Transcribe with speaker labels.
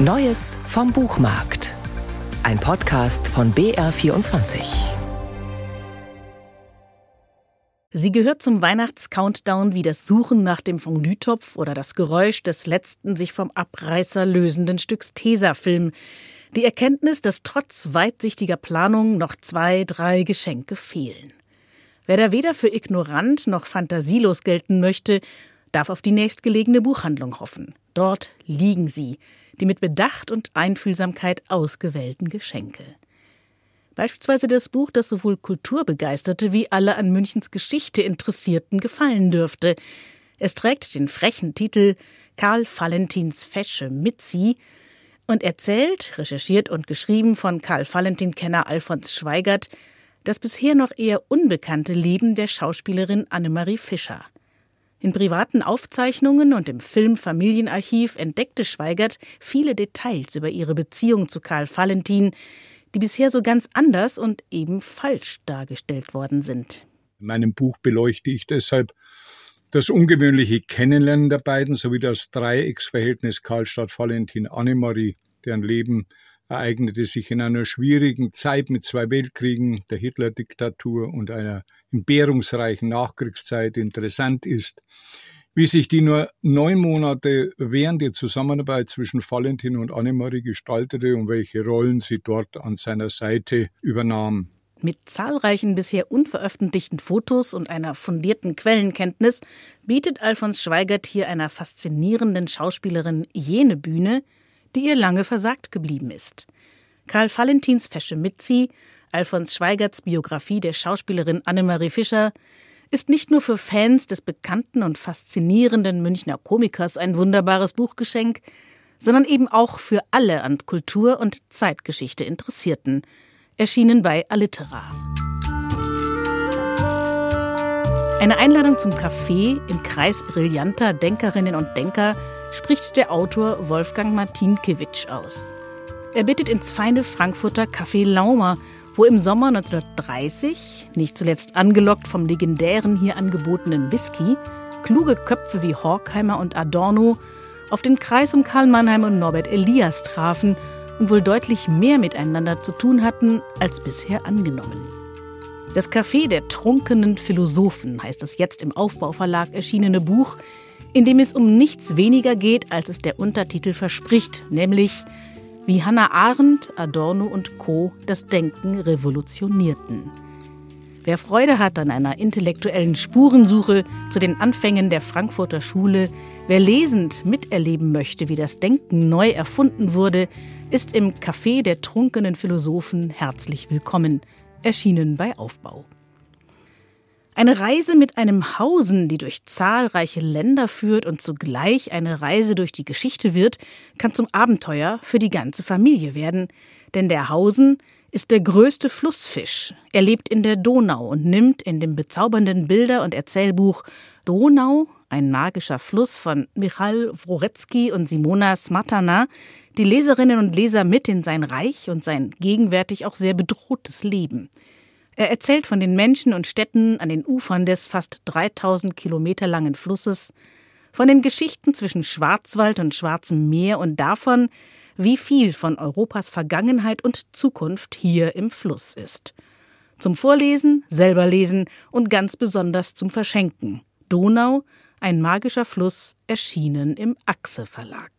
Speaker 1: Neues vom Buchmarkt. Ein Podcast von BR24.
Speaker 2: Sie gehört zum Weihnachts-Countdown wie das Suchen nach dem Fondue-Topf oder das Geräusch des letzten sich vom Abreißer lösenden Stücks Tesafilm. Die Erkenntnis, dass trotz weitsichtiger Planung noch zwei, drei Geschenke fehlen. Wer da weder für ignorant noch fantasielos gelten möchte, darf auf die nächstgelegene Buchhandlung hoffen. Dort liegen sie, die mit Bedacht und Einfühlsamkeit ausgewählten Geschenke. Beispielsweise das Buch, das sowohl Kulturbegeisterte wie alle an Münchens Geschichte Interessierten gefallen dürfte. Es trägt den frechen Titel Karl Valentins Fesche Mitzi und erzählt, recherchiert und geschrieben von Karl Valentin-Kenner Alfons Schweigert, das bisher noch eher unbekannte Leben der Schauspielerin Annemarie Fischer. In privaten Aufzeichnungen und im Film Familienarchiv entdeckte Schweigert viele Details über ihre Beziehung zu Karl Valentin, die bisher so ganz anders und eben falsch dargestellt worden sind.
Speaker 3: In meinem Buch beleuchte ich deshalb das ungewöhnliche Kennenlernen der beiden sowie das Dreiecksverhältnis Karlstadt-Valentin-Annemarie, deren Leben ereignete sich in einer schwierigen Zeit mit zwei Weltkriegen, der Hitler-Diktatur und einer entbehrungsreichen Nachkriegszeit interessant ist, wie sich die nur neun Monate während der Zusammenarbeit zwischen Valentin und Annemarie gestaltete und welche Rollen sie dort an seiner Seite übernahm.
Speaker 2: Mit zahlreichen bisher unveröffentlichten Fotos und einer fundierten Quellenkenntnis bietet Alfons Schweigert hier einer faszinierenden Schauspielerin jene Bühne, die ihr lange versagt geblieben ist. Karl Valentins Fesche Mitzi, Alfons Schweigerts Biografie der Schauspielerin Annemarie Fischer, ist nicht nur für Fans des bekannten und faszinierenden Münchner Komikers ein wunderbares Buchgeschenk, sondern eben auch für alle an Kultur und Zeitgeschichte Interessierten, erschienen bei Allitera. Eine Einladung zum Café im Kreis brillanter Denkerinnen und Denker spricht der Autor Wolfgang Martinkiewicz aus. Er bittet ins feine Frankfurter Café Laumer, wo im Sommer 1930, nicht zuletzt angelockt vom legendären hier angebotenen Whisky, kluge Köpfe wie Horkheimer und Adorno auf den Kreis um Karl Mannheim und Norbert Elias trafen und wohl deutlich mehr miteinander zu tun hatten als bisher angenommen. Das Café der trunkenen Philosophen heißt das jetzt im Aufbauverlag erschienene Buch, in dem es um nichts weniger geht, als es der Untertitel verspricht, nämlich wie Hannah Arendt, Adorno und Co. das Denken revolutionierten. Wer Freude hat an einer intellektuellen Spurensuche zu den Anfängen der Frankfurter Schule, wer lesend miterleben möchte, wie das Denken neu erfunden wurde, ist im Café der trunkenen Philosophen herzlich willkommen, erschienen bei Aufbau. Eine Reise mit einem Hausen, die durch zahlreiche Länder führt und zugleich eine Reise durch die Geschichte wird, kann zum Abenteuer für die ganze Familie werden. Denn der Hausen ist der größte Flussfisch. Er lebt in der Donau und nimmt in dem bezaubernden Bilder- und Erzählbuch Donau, ein magischer Fluss von Michal Wrorecki und Simona Smatana, die Leserinnen und Leser mit in sein reich und sein gegenwärtig auch sehr bedrohtes Leben. Er erzählt von den Menschen und Städten an den Ufern des fast 3000 Kilometer langen Flusses, von den Geschichten zwischen Schwarzwald und Schwarzem Meer und davon, wie viel von Europas Vergangenheit und Zukunft hier im Fluss ist. Zum Vorlesen, selber lesen und ganz besonders zum Verschenken. Donau, ein magischer Fluss, erschienen im Achse Verlag.